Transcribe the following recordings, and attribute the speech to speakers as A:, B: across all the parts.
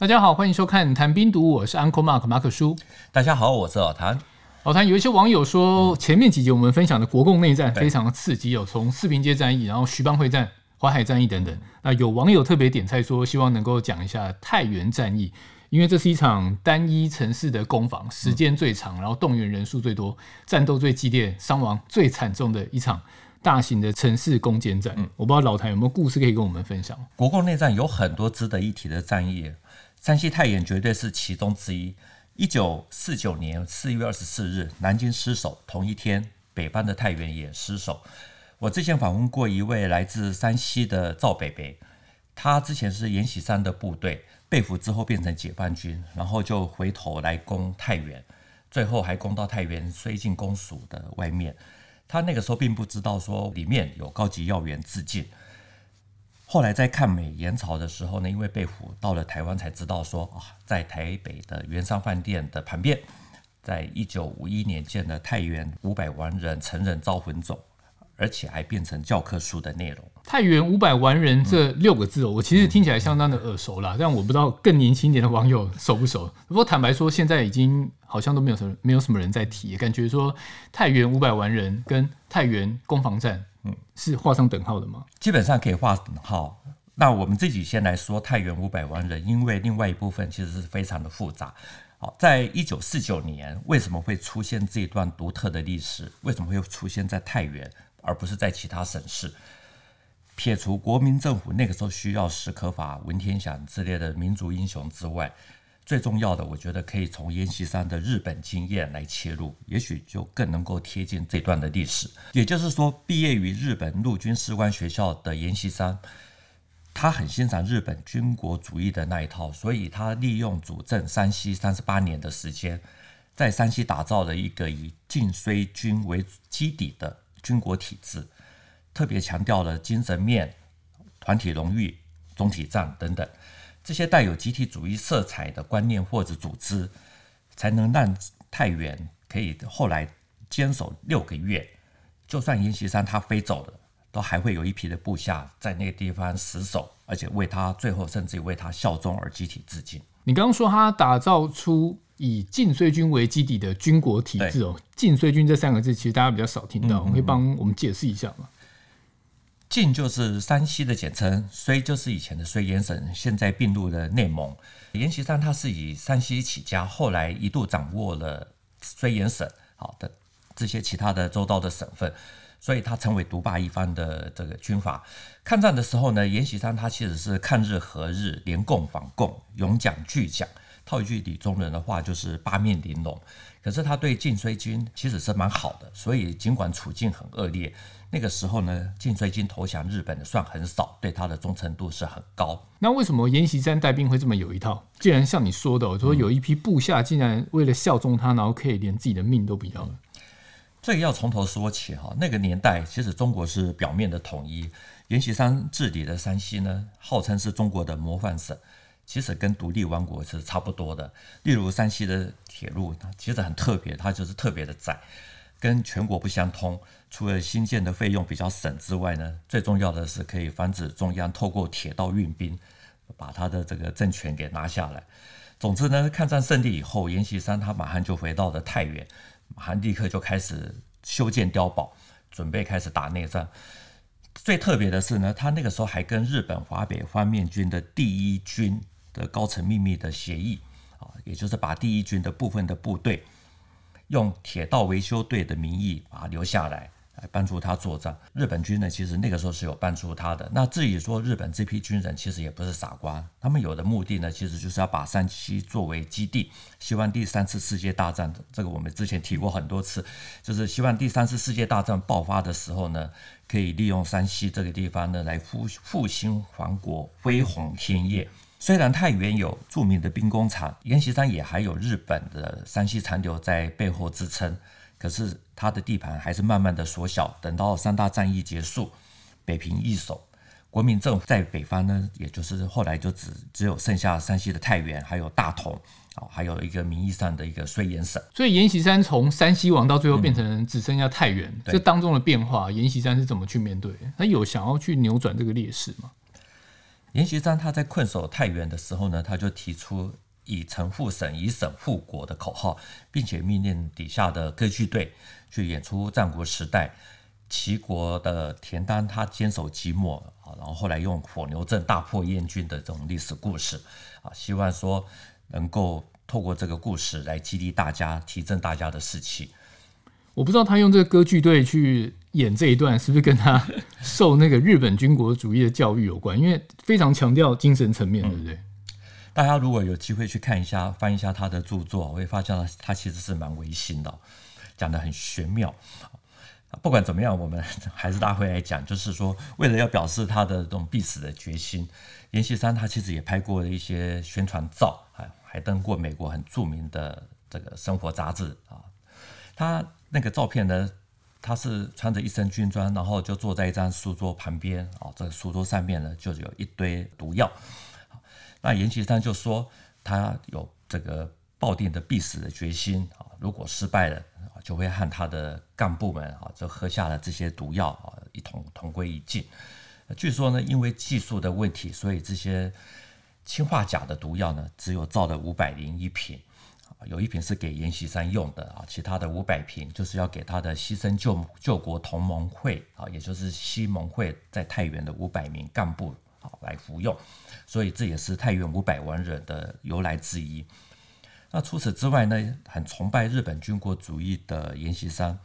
A: 大家好，欢迎收看《谈兵读武》，我是 Uncle Mark 马可叔。
B: 大家好，我是老谭。
A: 老谭，有一些网友说，前面几集我们分享的国共内战非常的刺激，有从四平街战役，然后徐蚌会战、淮海战役等等。那有网友特别点菜说，希望能够讲一下太原战役，因为这是一场单一城市的攻防，时间最长，然后动员人数最多，战斗最激烈，伤亡最惨重的一场。大型的城市攻坚战，嗯，我不知道老谭有没有故事可以跟我们分享。
B: 国共内战有很多值得一提的战役，山西太原绝对是其中之一。一九四九年四月二十四日，南京失守，同一天，北方的太原也失守。我之前访问过一位来自山西的赵北北，他之前是阎锡山的部队，被俘之后变成解放军，然后就回头来攻太原，最后还攻到太原绥靖公署的外面。他那个时候并不知道说里面有高级要员自尽，后来在抗美援朝的时候呢，因为被俘到了台湾，才知道说啊，在台北的圆山饭店的旁边，在一九五一年建的太原五百万人成人招魂冢。而且还变成教科书的内容。
A: 太原五百万人这六个字哦，我其实听起来相当的耳熟啦，但我不知道更年轻一点的网友熟不熟。不过坦白说，现在已经好像都没有什么没有什么人在提，感觉说太原五百万人跟太原攻防战，嗯，是画上等号的吗？
B: 基本上可以画等号。那我们自己先来说太原五百万人，因为另外一部分其实是非常的复杂。好，在一九四九年，为什么会出现这一段独特的历史？为什么会出现在太原？而不是在其他省市，撇除国民政府那个时候需要史可法、文天祥之类的民族英雄之外，最重要的，我觉得可以从阎锡山的日本经验来切入，也许就更能够贴近这段的历史。也就是说，毕业于日本陆军士官学校的阎锡山，他很欣赏日本军国主义的那一套，所以他利用主政山西三十八年的时间，在山西打造了一个以晋绥军为基底的。军国体制特别强调了精神面、团体荣誉、总体战等等这些带有集体主义色彩的观念或者组织，才能让太原可以后来坚守六个月。就算阎锡山他飞走了，都还会有一批的部下在那个地方死守，而且为他最后甚至于为他效忠而集体致敬。
A: 你刚刚说他打造出。以晋绥军为基底的军国体制哦，晋绥军这三个字其实大家比较少听到，你可以帮我们解释一下吗？
B: 晋就是山西的简称，绥就是以前的绥远省，现在并入了内蒙。阎锡山他是以山西起家，后来一度掌握了绥远省好的这些其他的周遭的省份，所以他成为独霸一方的这个军阀。抗战的时候呢，阎锡山他其实是抗日和日，联共反共，拥蒋拒蒋。套一句李宗仁的话，就是八面玲珑。可是他对晋绥军其实是蛮好的，所以尽管处境很恶劣，那个时候呢，晋绥军投降日本的算很少，对他的忠诚度是很高。
A: 那为什么阎锡山带兵会这么有一套？既然像你说的，我说有一批部下竟然为了效忠他，然后可以连自己的命都不要了。
B: 这个要从头说起哈。那个年代其实中国是表面的统一，阎锡山治理的山西呢，号称是中国的模范省。其实跟独立王国是差不多的。例如山西的铁路，它其实很特别，它就是特别的窄，跟全国不相通。除了新建的费用比较省之外呢，最重要的是可以防止中央透过铁道运兵，把他的这个政权给拿下来。总之呢，抗战胜利以后，阎锡山他马上就回到了太原，马上立刻就开始修建碉堡，准备开始打内战。最特别的是呢，他那个时候还跟日本华北方面军的第一军。的高层秘密的协议啊，也就是把第一军的部分的部队用铁道维修队的名义把它留下来，来帮助他作战。日本军呢，其实那个时候是有帮助他的。那至于说日本这批军人，其实也不是傻瓜，他们有的目的呢，其实就是要把山西作为基地，希望第三次世界大战的这个我们之前提过很多次，就是希望第三次世界大战爆发的时候呢，可以利用山西这个地方呢来复复兴皇国，恢弘天业。虽然太原有著名的兵工厂，阎锡山也还有日本的山西残留在背后支撑，可是他的地盘还是慢慢的缩小。等到三大战役结束，北平易手，国民政府在北方呢，也就是后来就只只有剩下山西的太原，还有大同，啊，还有一个名义上的一个绥远省。
A: 所以阎锡山从山西王到最后变成只剩下太原，嗯、这当中的变化，阎锡山是怎么去面对？他有想要去扭转这个劣势吗？
B: 阎锡山他在困守太原的时候呢，他就提出以城护省、以省护国的口号，并且命令底下的歌剧队去演出战国时代齐国的田单他坚守即墨啊，然后后来用火牛阵大破燕军的这种历史故事啊，希望说能够透过这个故事来激励大家，提振大家的士气。
A: 我不知道他用这个歌剧队去演这一段，是不是跟他受那个日本军国主义的教育有关？因为非常强调精神层面，对不对？嗯，
B: 大家如果有机会去看一下，翻一下他的著作，我会发现他其实是蛮违心的，讲得很玄妙。不管怎么样，我们还是大会来讲，就是说，为了要表示他的这种必死的决心，阎锡山他其实也拍过一些宣传照，还还登过美国很著名的这个生活杂志啊，他。那个照片呢，他是穿着一身军装，然后就坐在一张书桌旁边啊。这个书桌上面呢，就有一堆毒药。那阎锡山就说，他有这个抱定的必死的决心啊。如果失败了，就会和他的干部们啊，就喝下了这些毒药啊，一同同归于尽。据说呢，因为技术的问题，所以这些氰化钾的毒药呢，只有造了五百零一瓶。有一瓶是给阎锡山用的啊，其他的五百瓶就是要给他的牺牲救救国同盟会啊，也就是西盟会在太原的五百名干部啊来服用，所以这也是太原五百万人的由来之一。那除此之外呢，很崇拜日本军国主义的阎锡山，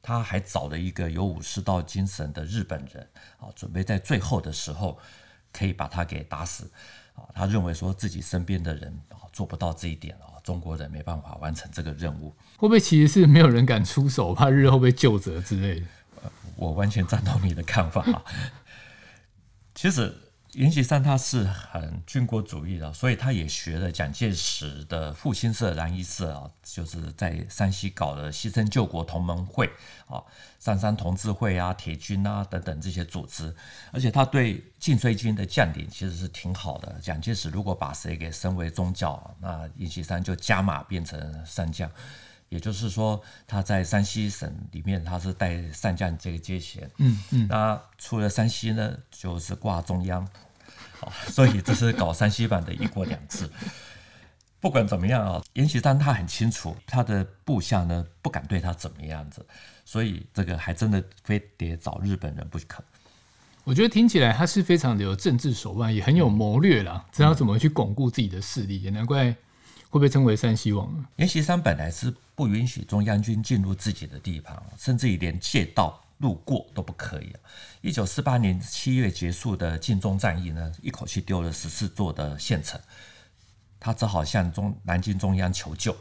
B: 他还找了一个有武士道精神的日本人啊，准备在最后的时候可以把他给打死啊。他认为说自己身边的人啊做不到这一点啊。中国人没办法完成这个任务，
A: 会不会其实是没有人敢出手，怕日后被救责之类的？
B: 我完全赞同你的看法啊。其实。阎锡山他是很军国主义的，所以他也学了蒋介石的复兴社、蓝衣社啊，就是在山西搞了牺牲救国同盟会啊、三山同志会啊、铁军啊等等这些组织，而且他对晋绥军的将领其实是挺好的。蒋介石如果把谁给升为中将，那阎锡山就加码变成上将。也就是说，他在山西省里面，他是带上将这个阶衔。嗯嗯。那除了山西呢，就是挂中央。所以这是搞山西版的一国两制。不管怎么样啊，阎锡山他很清楚，他的部下呢不敢对他怎么样子，所以这个还真的非得找日本人不可。
A: 我觉得听起来他是非常的有政治手腕，也很有谋略啦，知道怎么去巩固自己的势力，也难怪。会被称为山西王？
B: 阎锡山本来是不允许中央军进入自己的地盘，甚至于连借道路过都不可以。一九四八年七月结束的晋中战役呢，一口气丢了十四座的县城，他只好向中南京中央求救。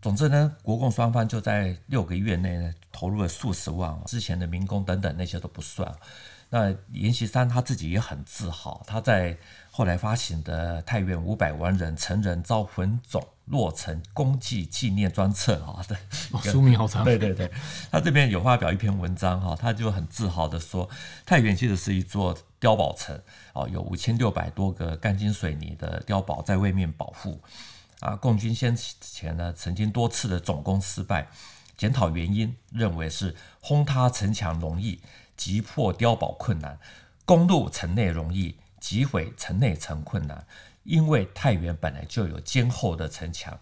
B: 总之呢，国共双方就在六个月内呢，投入了数十万，之前的民工等等那些都不算。那阎锡山他自己也很自豪，他在后来发行的《太原五百万人成人遭魂塚落成功绩纪念专册》啊，对，
A: 书名好长。
B: 对对对，他这边有发表一篇文章哈，他就很自豪的说，太原其实是一座碉堡城哦，有五千六百多个钢筋水泥的碉堡在外面保护啊。共军先前呢曾经多次的总攻失败，检讨原因，认为是轰塌城墙容易。击破碉堡困难，攻入城内容易，击毁城内城困难。因为太原本来就有坚厚的城墙，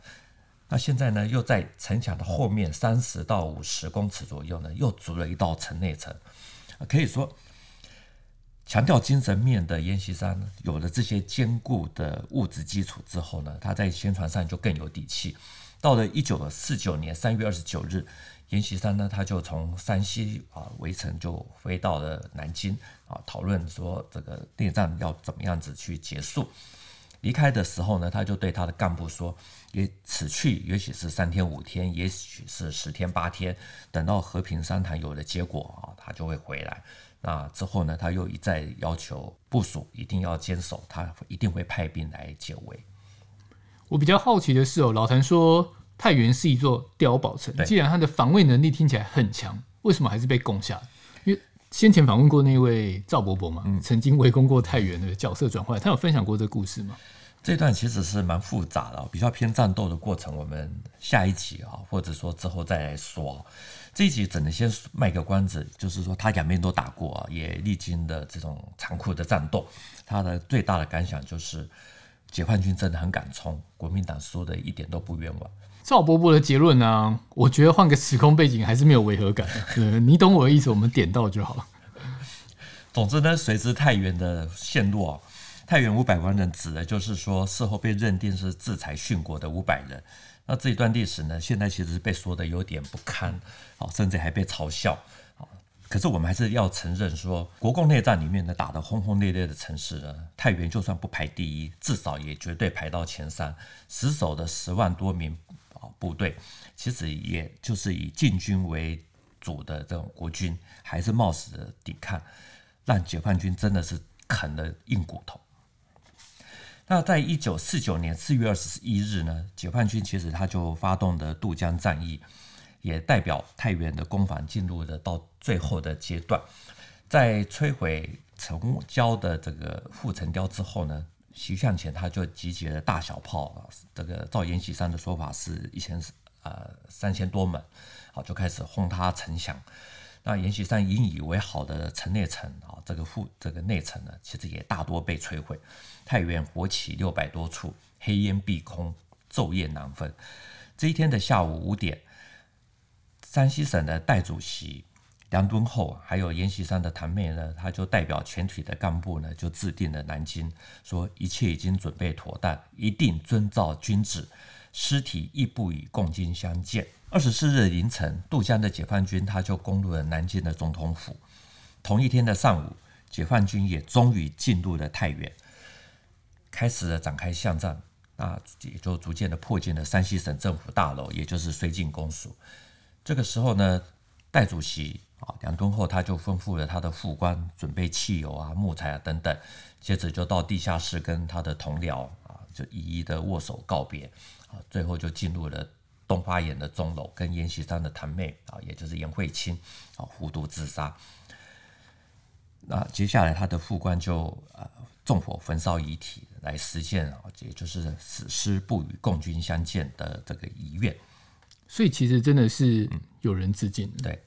B: 那现在呢，又在城墙的后面三十到五十公尺左右呢，又筑了一道城内城。可以说，强调精神面的阎锡山有了这些坚固的物质基础之后呢，他在宣传上就更有底气。到了一九四九年三月二十九日。阎锡山呢，他就从山西啊围城就飞到了南京啊，讨论说这个内战要怎么样子去结束。离开的时候呢，他就对他的干部说：“也此去也许是三天五天，也许是十天八天，等到和平商谈有了结果啊，他就会回来。那之后呢，他又一再要求部署一定要坚守，他一定会派兵来解围。”
A: 我比较好奇的是哦，老谭说。太原是一座碉堡城，既然它的防卫能力听起来很强，为什么还是被攻下？因为先前访问过那位赵伯伯嘛，嗯、曾经围攻过太原的角色转换，他有分享过这个故事吗？
B: 这段其实是蛮复杂的，比较偏战斗的过程。我们下一集啊，或者说之后再来说。这一集只能先卖个关子，就是说他两边都打过，也历经的这种残酷的战斗。他的最大的感想就是，解放军真的很敢冲，国民党输的一点都不冤枉。
A: 赵伯伯的结论呢、我觉得换个时空背景还是没有违和感。你懂我的意思，我们点到就好。
B: 总之呢，随之太原的陷落。太原五百万人指的就是说，事后被认定是自裁殉国的五百人。那这一段历史呢，现在其实被说的有点不堪，甚至还被嘲笑。可是我们还是要承认说，国共内战里面呢，打得轰轰烈烈的城市呢，太原就算不排第一，至少也绝对排到前三。死守的十万多名啊部队，其实也就是以禁军为主的这种国军，还是冒死的抵抗，让解放军真的是啃了硬骨头。那在一九四九年四月二十一日呢，解放军其实他就发动的渡江战役，也代表太原的攻防进入了到最后的阶段。在摧毁城郊的这个护城雕之后呢，徐向前他就集结了大小炮啊，这个照阎锡山的说法是一千呃三千多门，好就开始轰塌城墙。那阎锡山引以为豪的城内城啊，这个护这个内城呢，其实也大多被摧毁。太原火起六百多处，黑烟蔽空，昼夜难分。这一天的下午五点，山西省的代主席梁敦厚，还有阎锡山的堂妹呢，他就代表全体的干部呢，就制定了南京，说一切已经准备妥当，一定遵照军旨，尸体亦不与共军相见。二十四日凌晨，渡江的解放军他就攻入了南京的总统府。同一天的上午，解放军也终于进入了太原。开始了展开巷战，那也就逐渐的迫近了山西省政府大楼，也就是绥靖公署。这个时候呢，代主席啊两吨后他就吩咐了他的副官准备汽油啊、木材啊等等，接着就到地下室跟他的同僚啊就一一的握手告别啊，最后就进入了东花园的钟楼，跟阎锡山的堂妹啊，也就是颜慧卿啊服毒自杀。那接下来他的副官就啊。纵火焚烧遗体，来实现啊，也就是死尸不与共军相见的这个遗愿。
A: 所以其实真的是有人自尽。
B: 对，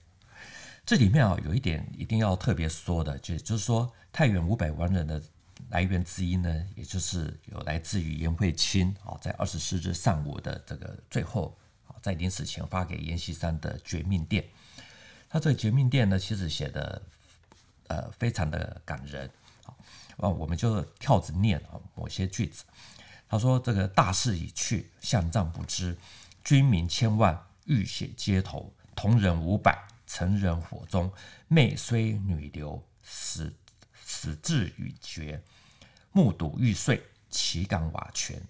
B: 这里面啊有一点一定要特别说的，就就是说太原五百万人的来源之一呢，也就是有来自于颜慧卿啊，在二十四日上午的这个最后啊，在临死前发给阎锡山的绝命电。他这个绝命电呢，其实写的呃非常的感人。啊，我们就跳着念啊，某些句子。他说：“这个大势已去，项战不知，军民千万，浴血街头，同仁五百，成人火中，妹虽女流，死死志已决。目睹玉碎，岂敢瓦全？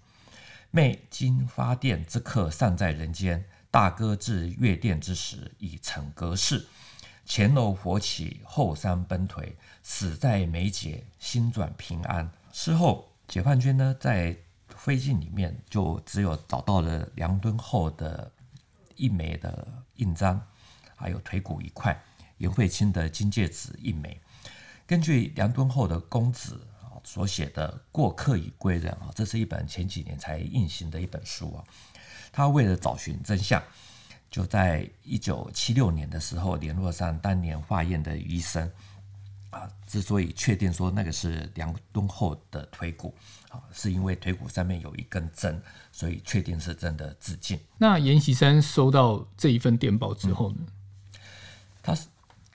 B: 妹今发电之刻尚在人间，大哥至月殿之时，已成隔世。”前楼火起，后山崩颓，死在眉睫，心转平安。事后，解放军呢在飞机里面就只有找到了梁敦厚的一枚的印章，还有腿骨一块，颜慧卿的金戒指一枚。根据梁敦厚的公子啊所写的《过客已归人》啊，这是一本前几年才印行的一本书啊。他为了找寻真相。就在一九七六年的时候，联络上当年化验的医生，啊，之所以确定说那个是梁敦厚的腿骨，啊，是因为腿骨上面有一根针，所以确定是真的自尽。
A: 那阎锡山收到这一份电报之后呢？
B: 他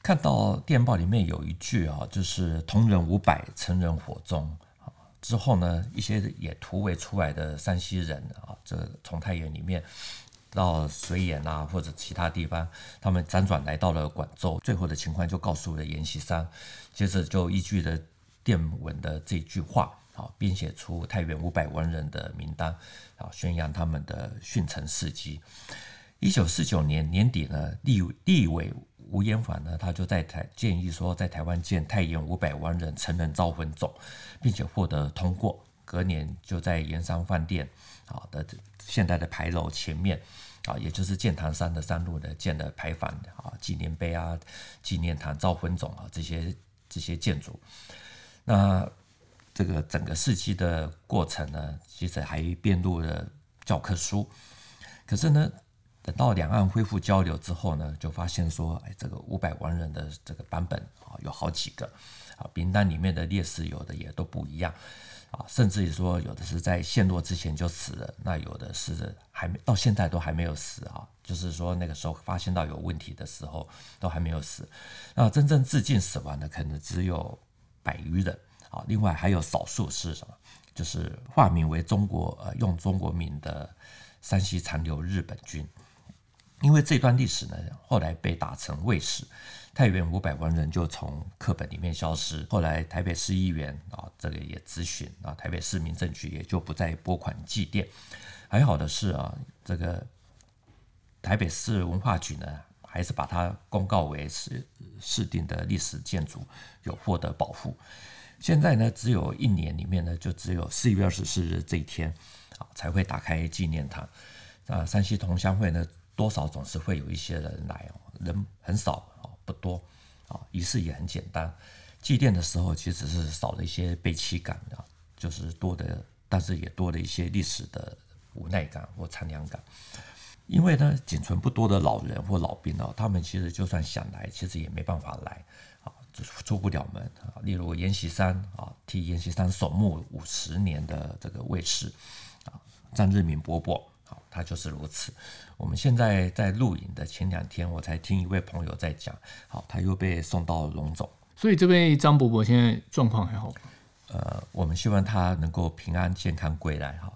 B: 看到电报里面有一句啊，就是“同仁五百，成人火中”。啊，之后呢，一些也突围出来的山西人啊，这从太原里面。到绥远啊，或者其他地方，他们辗转来到了广州，最后的情况就告诉了阎锡山，接着就依据了电文的这句话，啊，编写出太原五百万人的名单，啊，宣扬他们的殉城事迹。一九四九年年底呢，立立委吴延缓呢，他就在台建议说，在台湾建太原五百万人成人招魂塚，并且获得通过。隔年就在盐商饭店啊的现在的牌楼前面啊，也就是剑潭山的山路呢，建了牌坊啊、纪念碑啊、纪念堂、招魂塚啊这些这些建筑。那这个整个事迹的过程呢，其实还编入了教科书。可是呢，等到两岸恢复交流之后呢，就发现说，哎，这个五百万人的这个版本啊，有好几个啊，名单里面的烈士有的也都不一样啊，甚至于说有的是在陷落之前就死了，那有的是还没到现在都还没有死啊，就是说那个时候发现到有问题的时候都还没有死，那真正自尽死亡的可能只有百余人。啊，另外还有少数是什么？就是化名为中国呃，用中国名的山西残留日本军。因为这段历史呢，后来被打成伪史，太原五百万人就从课本里面消失。后来台北市议员啊，这个也咨询啊，台北市民政局也就不再拨款祭奠。还好的是啊，这个台北市文化局呢，还是把它公告为是市定的历史建筑，有获得保护。现在呢，只有一年里面呢，就只有四月二十四日这一天啊，才会打开纪念堂。啊，山西同乡会呢，多少总是会有一些人来哦，人很少哦，不多啊，仪式也很简单。祭奠的时候，其实是少了一些悲戚感的，就是多的，但是也多了一些历史的无奈感或残凉感。因为呢，仅存不多的老人或老兵哦，他们其实就算想来，其实也没办法来啊，就。出不了门啊！例如阎锡山啊，替阎锡山守墓五十年的这个卫士啊，张日明伯伯啊，他就是如此。我们现在在录影的前两天，我才听一位朋友在讲，好，他又被送到龙总。
A: 所以这位张伯伯现在状况还好吗？
B: 呃，我们希望他能够平安健康归来哈。